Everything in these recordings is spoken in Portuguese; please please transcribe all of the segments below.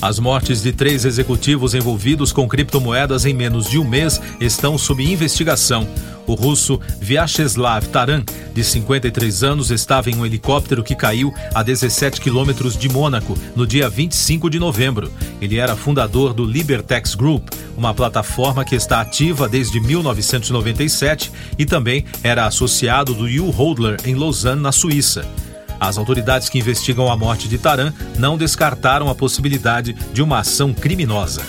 As mortes de três executivos envolvidos com criptomoedas em menos de um mês estão sob investigação. O russo Vyacheslav Taran, de 53 anos, estava em um helicóptero que caiu a 17 quilômetros de Mônaco no dia 25 de novembro. Ele era fundador do Libertex Group, uma plataforma que está ativa desde 1997 e também era associado do U-Hodler em Lausanne, na Suíça. As autoridades que investigam a morte de Taran não descartaram a possibilidade de uma ação criminosa.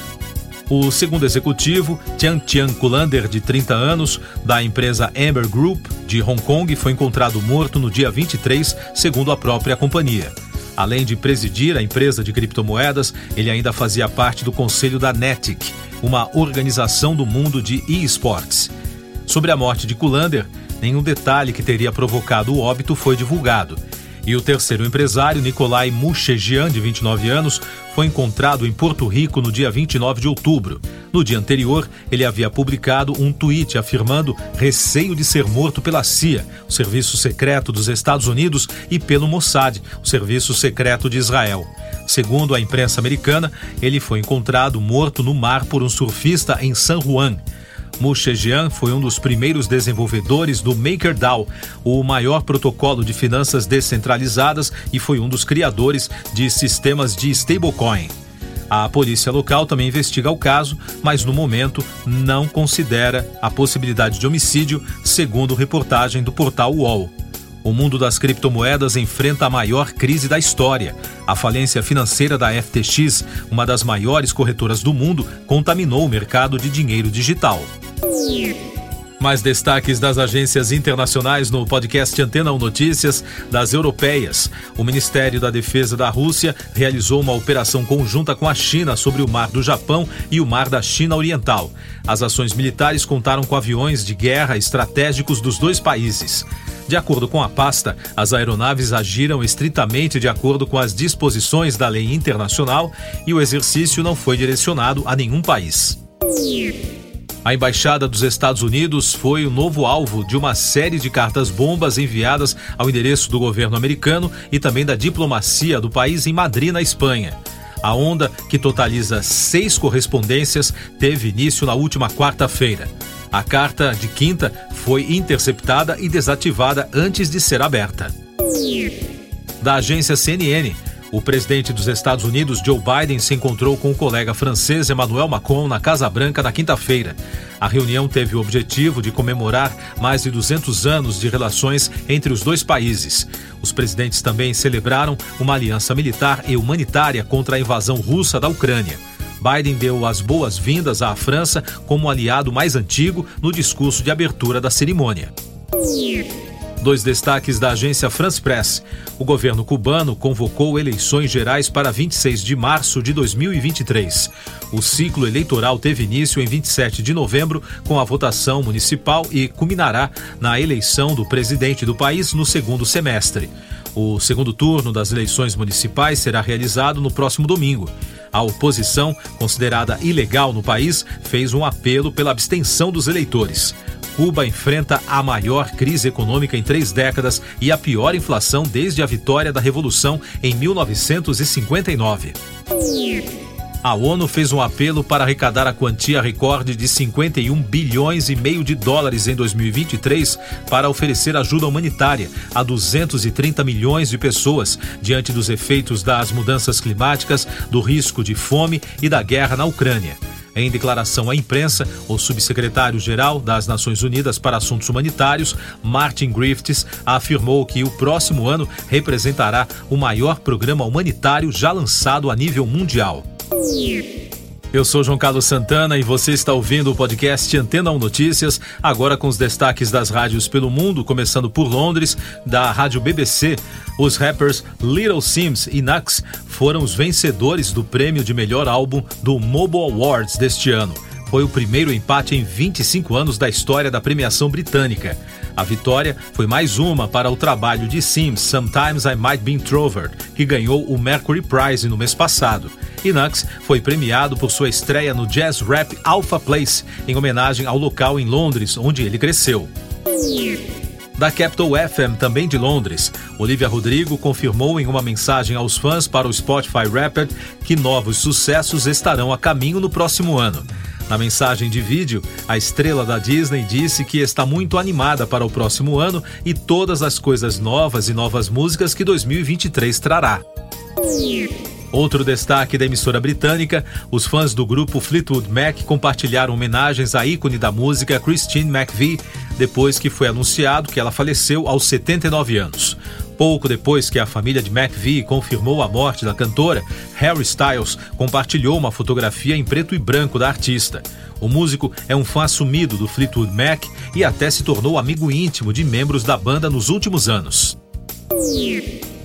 O segundo executivo, Tian Tian Kulander, de 30 anos, da empresa Amber Group, de Hong Kong, foi encontrado morto no dia 23, segundo a própria companhia. Além de presidir a empresa de criptomoedas, ele ainda fazia parte do conselho da Netic, uma organização do mundo de e-sports. Sobre a morte de Kulander, nenhum detalhe que teria provocado o óbito foi divulgado. E o terceiro empresário, Nicolai Muchegian, de 29 anos, foi encontrado em Porto Rico no dia 29 de outubro. No dia anterior, ele havia publicado um tweet afirmando receio de ser morto pela CIA, o serviço secreto dos Estados Unidos, e pelo Mossad, o serviço secreto de Israel. Segundo a imprensa americana, ele foi encontrado morto no mar por um surfista em San Juan. Muxejian foi um dos primeiros desenvolvedores do MakerDAO, o maior protocolo de finanças descentralizadas e foi um dos criadores de sistemas de stablecoin. A polícia local também investiga o caso, mas no momento não considera a possibilidade de homicídio, segundo reportagem do portal UOL. O mundo das criptomoedas enfrenta a maior crise da história. A falência financeira da FTX, uma das maiores corretoras do mundo, contaminou o mercado de dinheiro digital. Mais destaques das agências internacionais no podcast Antena 1 Notícias das europeias. O Ministério da Defesa da Rússia realizou uma operação conjunta com a China sobre o Mar do Japão e o Mar da China Oriental. As ações militares contaram com aviões de guerra estratégicos dos dois países. De acordo com a pasta, as aeronaves agiram estritamente de acordo com as disposições da lei internacional e o exercício não foi direcionado a nenhum país. A Embaixada dos Estados Unidos foi o novo alvo de uma série de cartas-bombas enviadas ao endereço do governo americano e também da diplomacia do país em Madrid, na Espanha. A onda, que totaliza seis correspondências, teve início na última quarta-feira. A carta de quinta foi interceptada e desativada antes de ser aberta. Da agência CNN, o presidente dos Estados Unidos, Joe Biden, se encontrou com o colega francês Emmanuel Macron na Casa Branca na quinta-feira. A reunião teve o objetivo de comemorar mais de 200 anos de relações entre os dois países. Os presidentes também celebraram uma aliança militar e humanitária contra a invasão russa da Ucrânia. Biden deu as boas-vindas à França como aliado mais antigo no discurso de abertura da cerimônia. Dois destaques da agência France Press. O governo cubano convocou eleições gerais para 26 de março de 2023. O ciclo eleitoral teve início em 27 de novembro com a votação municipal e culminará na eleição do presidente do país no segundo semestre. O segundo turno das eleições municipais será realizado no próximo domingo. A oposição, considerada ilegal no país, fez um apelo pela abstenção dos eleitores. Cuba enfrenta a maior crise econômica em três décadas e a pior inflação desde a vitória da Revolução em 1959. A ONU fez um apelo para arrecadar a quantia recorde de 51 bilhões e meio de dólares em 2023 para oferecer ajuda humanitária a 230 milhões de pessoas diante dos efeitos das mudanças climáticas, do risco de fome e da guerra na Ucrânia. Em declaração à imprensa, o subsecretário-geral das Nações Unidas para Assuntos Humanitários, Martin Griffiths, afirmou que o próximo ano representará o maior programa humanitário já lançado a nível mundial. Eu sou João Carlos Santana e você está ouvindo o podcast Antena 1 Notícias, agora com os destaques das rádios pelo mundo, começando por Londres, da rádio BBC. Os rappers Little Sims e Nux foram os vencedores do prêmio de melhor álbum do Mobile Awards deste ano. Foi o primeiro empate em 25 anos da história da premiação britânica. A vitória foi mais uma para o trabalho de Sims, Sometimes I Might Be Introvert, que ganhou o Mercury Prize no mês passado. Inux foi premiado por sua estreia no jazz rap Alpha Place, em homenagem ao local em Londres onde ele cresceu. Da Capital FM, também de Londres, Olivia Rodrigo confirmou em uma mensagem aos fãs para o Spotify Rapid que novos sucessos estarão a caminho no próximo ano. Na mensagem de vídeo, a estrela da Disney disse que está muito animada para o próximo ano e todas as coisas novas e novas músicas que 2023 trará. Outro destaque da emissora britânica, os fãs do grupo Fleetwood Mac compartilharam homenagens à ícone da música Christine McVie, depois que foi anunciado que ela faleceu aos 79 anos. Pouco depois que a família de McVie confirmou a morte da cantora, Harry Styles compartilhou uma fotografia em preto e branco da artista. O músico é um fã assumido do Fleetwood Mac e até se tornou amigo íntimo de membros da banda nos últimos anos.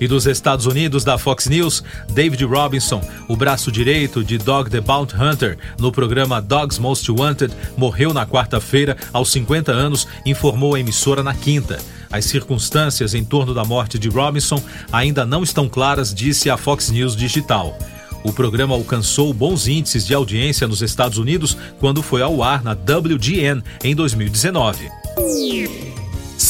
E dos Estados Unidos, da Fox News, David Robinson, o braço direito de Dog the Bounty Hunter, no programa Dogs Most Wanted, morreu na quarta-feira, aos 50 anos, informou a emissora na quinta. As circunstâncias em torno da morte de Robinson ainda não estão claras, disse a Fox News Digital. O programa alcançou bons índices de audiência nos Estados Unidos quando foi ao ar na WGN em 2019.